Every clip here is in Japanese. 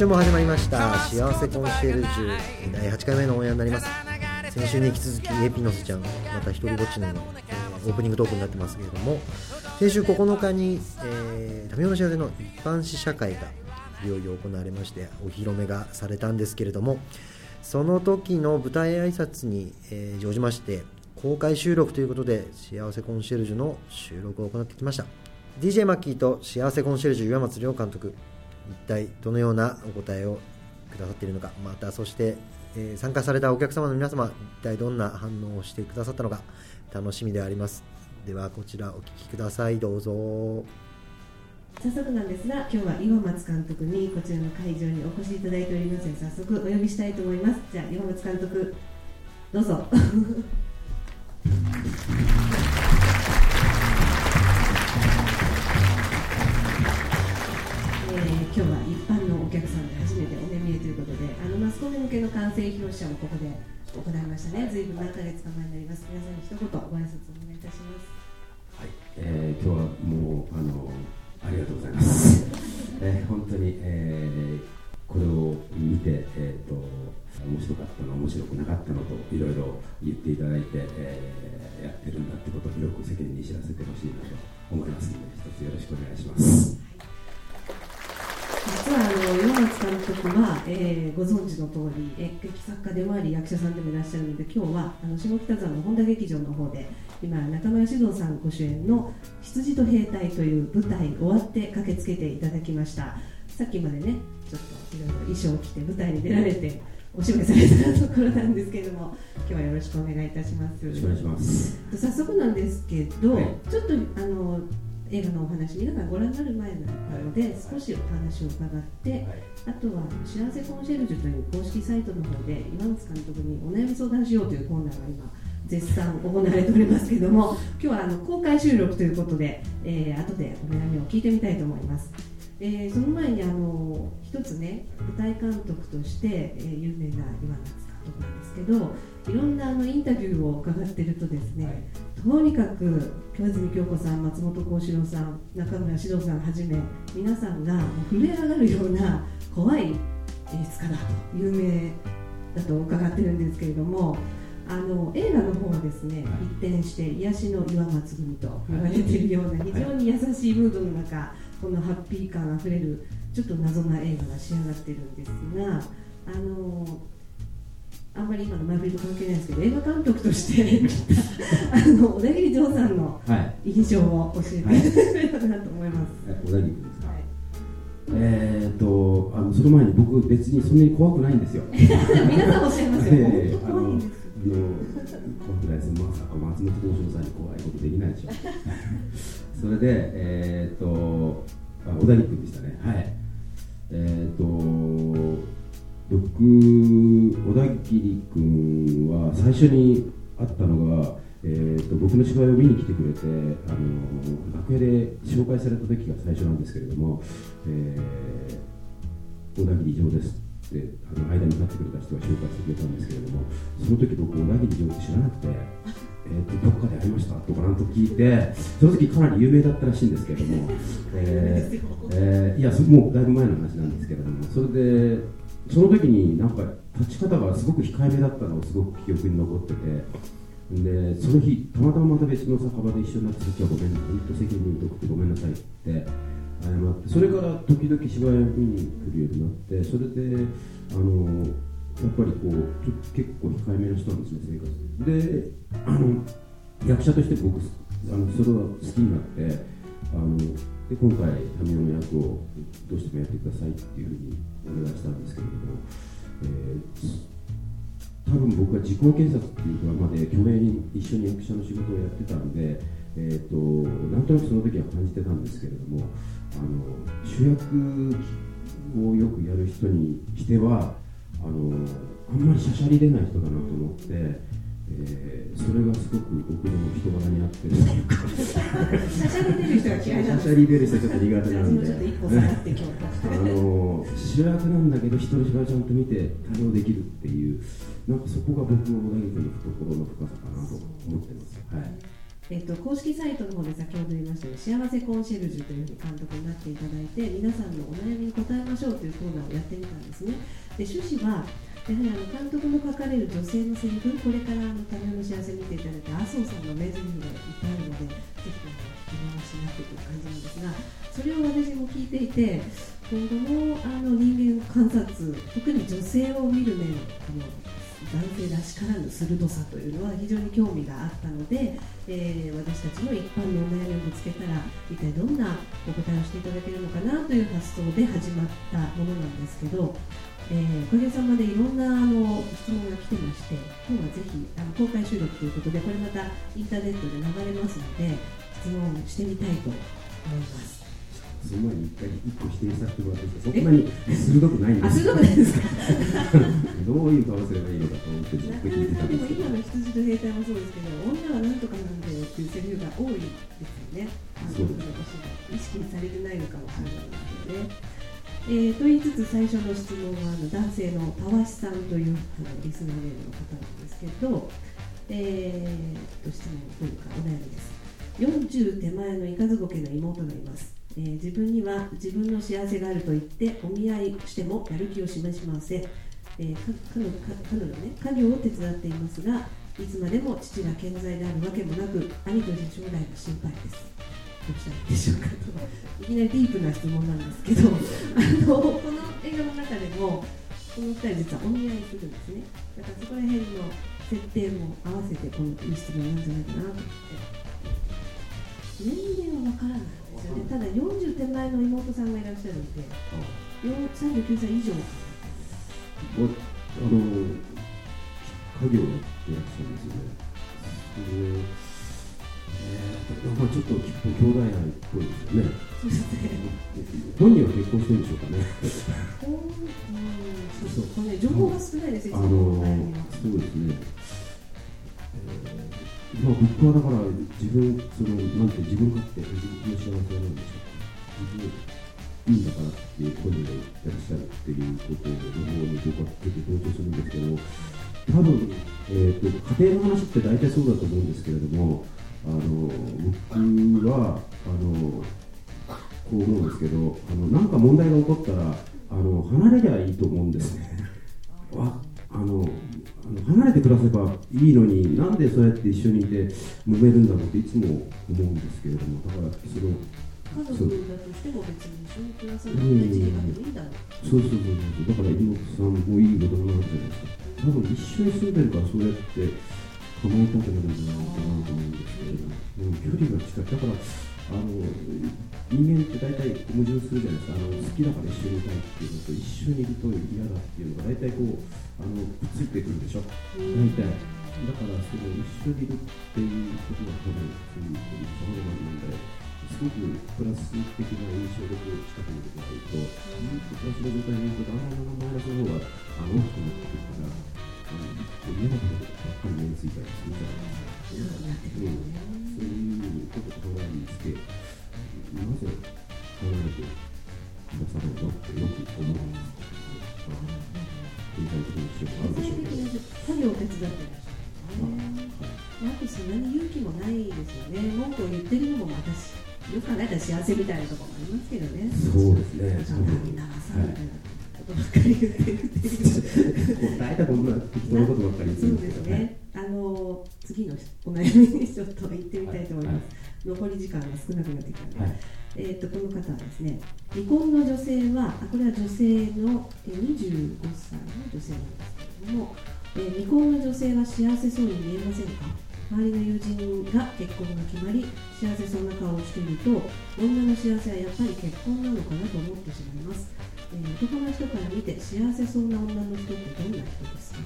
週も始まりました。幸せコンシェルジュ。第8回目のオンエアになります。先週に引き続きエピノスちゃんまた一人ぼっちの、えーオープニングトークになってますけれども。先週9日に、えー、民生の幸せの一般試写会がいよいよ行われましてお披露目がされたんですけれどもその時の舞台挨拶に、えー、乗じまして公開収録ということで幸せコンシェルジュの収録を行ってきました。DJ マッキーと幸せコンシェルジュ岩松亮監督一体どのようなお答えをくださっているのかまたそして、えー参加されたお客様の皆様一体どんな反応をしてくださったのか楽しみであります。ではこちらお聞きください。どうぞ。早速なんですが今日は岩松監督にこちらの会場にお越しいただいておりますので早速お呼びしたいと思います。じゃあ岩松監督どうぞ。今日は一般のお客さんで初めてお目見えということであのマスコミ向けの完成披露試写もここで行いましたねずいぶん何ヶ月か前になります皆さんに一言ご挨拶お願いいたしますはいえー今日はもうあのありがとうございます。えー本当に、えーこれを見て、えー、と面白かったの面白くなかったのといろいろ言っていただいて、えーやってるんだってことを広く世間に知らせてほしいなと思いますので一つよろしくお願いします。実はあの岩松監督は、えーご存知の通り演劇作家でもあり役者さんでもいらっしゃるので今日はあの下北沢の本田劇場の方で今中村獅童さんご主演の「羊と兵隊」という舞台終わって駆けつけていただきました。さっきまでねちょっといろいろ衣装を着て舞台に出られてお芝居されたところなんですけれども今日はよろしくお願いいたします。よろしくお願いします。早速なんですけど、はい。ちょっとあの映画のお話皆さんご覧になる前なので、少しお話を伺って、あとは「幸せコンシェルジュ」という公式サイトの方で岩松監督にお悩み相談しようというコーナーが今絶賛行われておりますけれども 今日はあの公開収録ということで、えー後でお悩みを聞いてみたいと思います。えーその前にあの一つね舞台監督として、えー有名な岩松監督なんですけどいろんなあのインタビューを伺ってるとですね、とにかく京泉京子さん松本幸四郎さん中村獅童さんはじめ皆さんが震え上がるような怖い演出家だと有名だと伺ってるんですけれどもあの映画の方はですね、一転して癒しの岩松組と言われているような非常に優しいムードの中このハッピー感あふれるちょっと謎な映画が仕上がってるんですがあのあんまり今の前振りと関係ないですけど映画監督として あの小田切丈さんのはい。印象を教えていただければなと思います。え小田切君ですか？はいえー、とあのその前に僕別にそんなに怖くないんですよ。皆さんおっしゃいますよ、ええ本当怖いんですよ。あの怖くないですまさか松本幸四郎さんに怖いことできないでしょ それでえっ、とあ小田切君でしたねはいえっ、と僕小田切君は最初に会ったのがえー、と僕の芝居を見に来てくれてあの楽屋で紹介された時が最初なんですけれども、えー小田切城ですってあの間に立ってくれた人が紹介してくれたんですけれどもその時僕小田切城って知らなくて、えー、とどこかでありましたとかなんと聞いてその時かなり有名だったらしいんですけれども、えーえーいやもうだいぶ前の話なんですけれどもそれでその時になんか立ち方がすごく控えめだったのをすごく記憶に残ってて。でその日たまたままた別の酒場で一緒になった時はごめんなさい本当世間に疎くてごめんなさいって謝ってそれから時々芝居を見に来るようになってそれであのやっぱりこうちょ結構控えめな人なんですね生活であの役者として僕あのそれは好きになってあので今回民生の役をどうしてもやってくださいっていうふうにお願いしたんですけれども、えー多分僕は時効警察っていうドラマで去年一緒に役者の仕事をやってたんで、えー、となんとなくその時は感じてたんですけれどもあの主役をよくやる人にしてはあのあんまりしゃしゃり出ない人だなと思って、えーそれがすごく僕の人柄に合ってる。というかしゃしゃり出る人が嫌いなんですしゃしゃり出る人はちょっと苦手なんで。ちょっと一歩下がって今日あの主役なんだけど人の芝居ちゃんと見て対応できるっていうなんかそこが僕の小田切君の懐の深さかなと思ってます、はい、えっと、公式サイトの方で先ほど言いましたように幸せコンシェルジュというふうに監督になっていただいて皆さんのお悩みに答えましょうというコーナーをやってみたんですね。で趣旨はやはりあの監督も書かれる女性のセリフこれからあの多様の幸せ見ていただいた麻生さんの名台詞がいっぱいあるのでぜひ見回しなくという感じなんです。がそれを私も聞いていて今後もあの人間観察特に女性を見る面あの男性らしからぬ鋭さというのは非常に興味があったので、えー、私たちの一般のお悩みをぶつけたら一体どんなお答えをしていただけるのかなという発想で始まったものなんですけど、えー、おかげさまでいろんなあの質問が来てまして今日はぜひあの公開収録ということでこれまたインターネットで流れますので質問してみたいと思います。その前に一回一個否定させてもらっていいですか。そんなに鋭くないんです。鋭くないですか？どういう顔すればいいのかと思ってずっと聞いてたんですけど。今の羊と兵隊もそうですけど、女はなんとかなんだよっていうセリフが多いですよね。そうです意識されてないのかもしれないですよね。えー、と言いつつ最初の質問はあの男性のたわしさんというあのリスナーメールの方なんですけど、えー、と質問というかお悩みです40手前のいかずごけの妹がいますえー、自分には自分の幸せがあると言ってお見合いしてもやる気を示しません、えー、彼女彼女ね家業を手伝っていますがいつまでも父が健在であるわけもなく兄として将来が心配です。どうしたらいいでしょうかと。いきなりディープな質問なんですけどあのこの映画の中でもこの2人実はお見合いするんですね。だからそこら辺の設定も合わせてこのいい質問なんじゃないかなと思って。年齢は分からない。ですよね。ただ40手前の妹さんがいらっしゃるんで、39歳以上。あの家業やってらっしゃるんですよね。でえー、まあちょっと兄弟愛っぽいですよね。そうですね。本人は結婚してるんでしょうかね。そうそうこれ情報が少ないですよ、あのそうですね、えーまあ、僕はだから自分そのなんて自分勝手自分の幸せなんでしょう自分いいんだからっていう本人が言ってらっしゃるっていうことの方に僕は結構同調するんですけど多分、えーと、家庭の話って大体そうだと思うんですけれどもあの僕はあのこう思うんですけどあのなんか問題が起こったらあの離れりゃいいと思うんですね。あの離れて暮らせばいいのになんでそうやって一緒にいて揉めるんだろうっていつも思うんですけれどもだからその家族だとしても別に一緒に暮らさなくて自由がいいだろうそうそうそうそうだから妹さんもいい大人なんじゃないですか多分一緒に住んでるからそうやって構えたくなるんじゃないかなと思うんですけれども、う、距離が近いだからあの人間って大体矛盾するじゃないですか。あの好きだから一緒にいたいっていうのと一緒にいると嫌だっていうのが大体こうあのくっついてくるでしょ、大体。だからその一緒にいるっていうことが多分そういうさまざまな問題。すごくプラス的な印象でこう近くにないと、ずっとプラスの状態でいるとだんだんだんだんマイナスの方があの大きくなってくるからあの嫌なことばっかり目についたりするじゃないですか。うん、そういうことを考えにつけなぜ離れてくださるのってよく思うん。です。経済的な必要があるでしょうけど。作業を手伝ってらっしゃる。あとそん。なに勇気もないですよね。文句を言ってるのも私、よく考えたら幸せみたいなところもありますけどね。そうですね。そうみん。なさみたいな。ことばっかり言ってるっていう。大体こんな適当なことばっかり言ってるんですけどね。あの次のお悩みにちょっと行ってみたいと思います。残り時間が少なくなってきたので。えーと、この方はですね離婚の女性はあこれは女性の、え25歳の女性なんですけれども、えー、未婚の女性は幸せそうに見えませんか？周りの友人が結婚が決まり幸せそうな顔をしていると女の幸せはやっぱり結婚なのかなと思ってしまいます、えー、男の人から見て幸せそうな女の人ってどんな人ですか？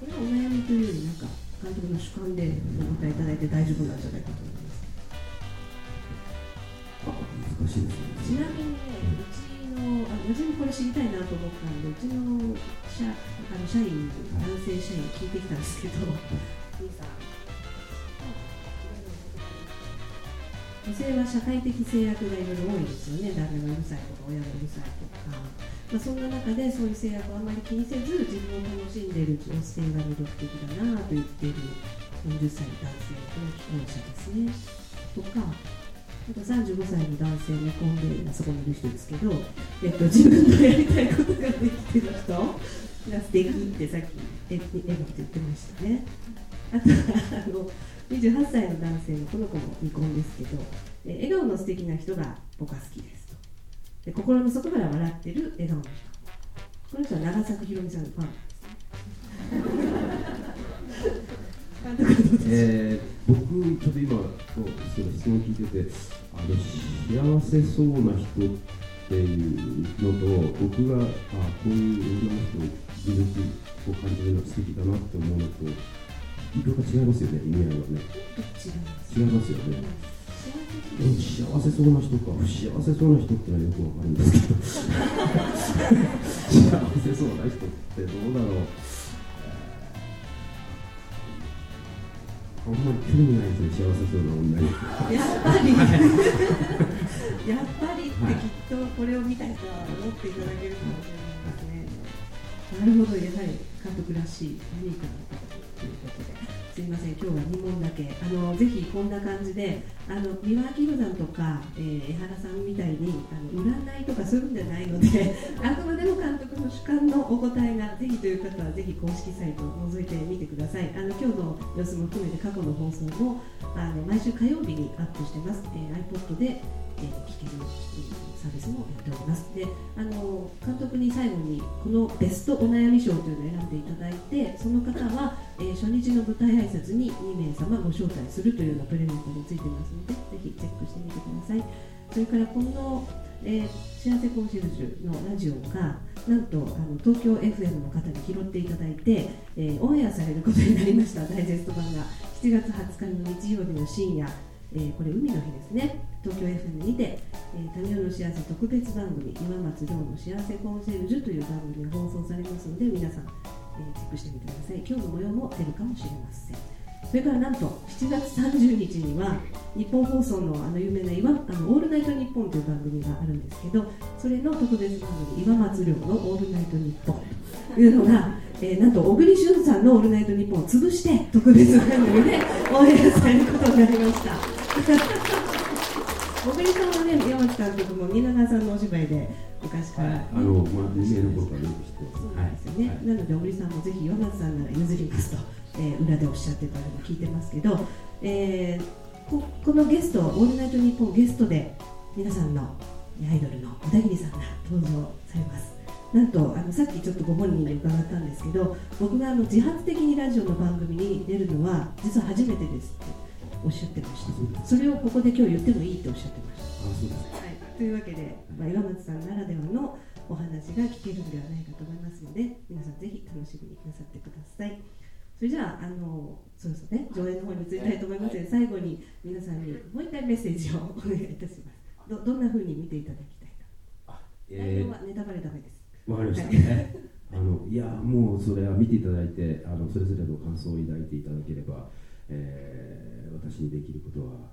これはお悩みというよりなんか監督の主観でお答えいただいて大丈夫なんじゃないかと思います難しいですね。ちなみにね、うちの、あ、私もこれ知りたいなと思ったんで、うちの社、あの社員、男性社員聞いてきたんですけど。兄さん。女性は社会的制約がいろいろ多いですよね、旦那がうるさいとか、親がうるさいとか、まあ、そんな中でそういう制約をあまり気にせず、自分を楽しんでいる女性が魅力的だなと言っている40歳の男性の既婚者ですねとかあと35歳の男性未婚でそこにいる人ですけど、えっと、自分のやりたいことができてる人が素敵ってさっきえ笑顔って言ってましたねあとあの28歳の男性のこの子も未婚ですけどえ笑顔の素敵な人が僕は好きですと。で心の底から笑ってる笑顔の人。この人は長作ひろみさんのファンです。かえー、僕、ちょっと今、そうそう質問聞いてて、あの幸せそうな人っていうのと、僕があこういう女の人を魅力を感じるのが素敵だなって思うのと、色が違いますよね、意味合いはね。違いますよね。幸せそうな人か、不幸せそうな人っての？はよくわかるんですけど、幸せそうな人ってどうだろう。あんまり興味ないですね、幸せそうな女に。やっぱりやっぱりってきっとこれを見た人は思っていただけるかもしれないですねなるほどやはり監督らしいユニークな方ということで。すいません。今日は2問だけ。あのぜひこんな感じであの三輪明宏さんとか、えー江原さんみたいにあの占いとかそういうのじゃないので あくまでも監督の主観のお答えがぜひという方はぜひ公式サイトを覗いてみてください。あの今日の様子も含めて過去の放送もあの毎週火曜日にアップしてます、えー iPod で、えー聞けるサービスもやっております。であの監督に最後にこのベストお悩み賞というのを選んでいただいてその方は、えー初日の舞台挨拶に2名様ご招待するというようなプレゼントもついてますのでぜひチェックしてみてください。それからこの、えー幸せコンシェルジュのラジオがなんとあの東京 FM の方に拾っていただいて、えーオンエアされることになりました。ダイジェスト版が。7月20日の日曜日の深夜えーこれ海の日ですね。東京 FM にて「えー、民生の幸せ特別番組今松亮の幸せコンシェルジュ」という番組が放送されますので皆さん、えーチェックしてみてください。今日の模様も出るかもしれません。それからなんと7月30日には日本放送のあの有名な「いわあのオールナイトニッポン」という番組があるんですけどそれの特別番組「岩松亮のオールナイトニッポン」というのが、えーなんと小栗旬さんの「オールナイトニッポン」を潰して特別番組でオンエアされることになりました。小栗さんはね、山内監督も蜷川さんのお芝居で昔から、ねあの、まあ、有名な頃からよく知ってます。そうなんですよね、はいなので小栗さんもぜひ岩松さんなら譲りますと、えー裏でおっしゃってたのも聞いてますけど、えーここのゲスト、オールナイトニッポンゲストで皆さんのアイドルの小田切さんが登場されます。なんとあのさっきちょっとご本人に伺ったんですけど僕があの自発的にラジオの番組に出るのは実は初めてですっておっしゃってました。それをここで今日言ってもいいっておっしゃってました。あ、そうです。はい、というわけで、まあ、岩松さんならではのお話が聞けるのではないかと思いますので皆さんぜひ楽しみになさってください。それじゃああのそろそろね。上映の方に移りたいと思いますので最後に皆さんにもう一回メッセージをお願いいたします。どどんな風に見ていただきたいか。内え容はネタバレダメです。ー、わかりました。ね あの、いや、もうそれは見ていただいて、あの、それぞれの感想を抱いていただければ。えー、私にできることは、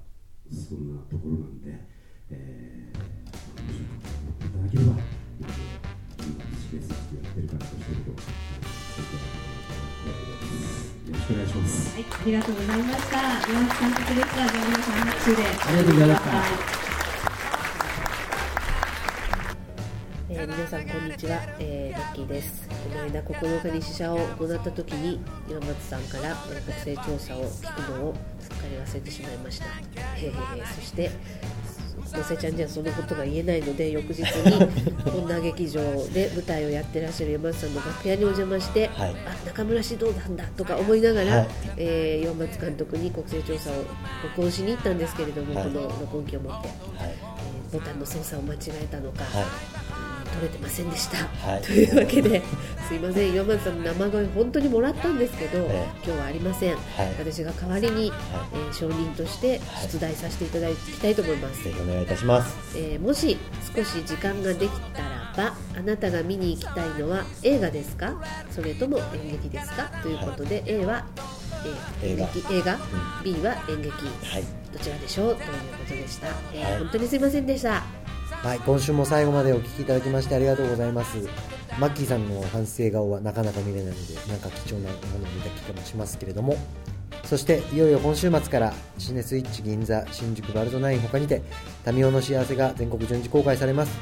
そんなところなんで。えー、面白く思っていただければ、僕今、スペースしてやってるからとしてると。よろしくお願いします。はい、ありがとうございました岩松監督でしたじゃあ皆さん拍手でありがとうございましたさんこんにちは、えー、ラッキーです。この間9日に試写を行った時に岩松さんから、えー国勢調査を聞くのをすっかり忘れてしまいました、へーそしてのせちゃんにはそのことが言えないので翌日に 女劇場で舞台をやってらっしゃる山松さんの楽屋にお邪魔して、はい。あ中村獅童なんだとか思いながら、はい。えー岩松監督に国勢調査を録音しに行ったんですけれども、はい。この録音機を持って、はい。えーボタンの操作を間違えたのか、はい取れてませんでした、はい。というわけですいません。岩松さんの生声本当にもらったんですけど、え今日はありません、私が代わりに、えー証人として出題させていただきたいと思います、ぜひお願いいたします。えーもし少し時間ができたらばあなたが見に行きたいのは映画ですか？それとも演劇ですか？ということで、A は、えー映画。演劇。映画、ん。B は演劇。はい。どちらでしょう？ということでした、えーはい。本当にすいませんでしたはい、今週も最後までお聞きいただきましてありがとうございます。マッキーさんの反省顔はなかなか見れないので、なんか貴重なものを見た気がしますけれども、そしていよいよ今週末からシネスイッチ銀座新宿バルトナイン他にてタミオの幸せが全国順次公開されます、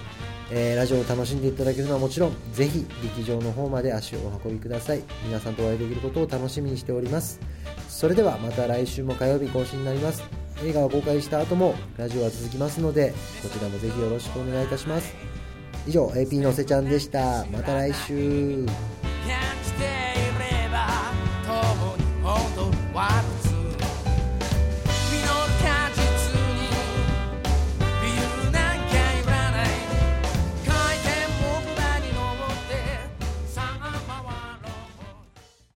えーラジオを楽しんでいただけるのはもちろんぜひ劇場の方まで足をお運びください。皆さんとお会いできることを楽しみにしております。それではまた来週も火曜日更新になります。映画を公開した後もラジオは続きますのでこちらもぜひよろしくお願いいたします。以上 AP のせちゃんでした。また来週。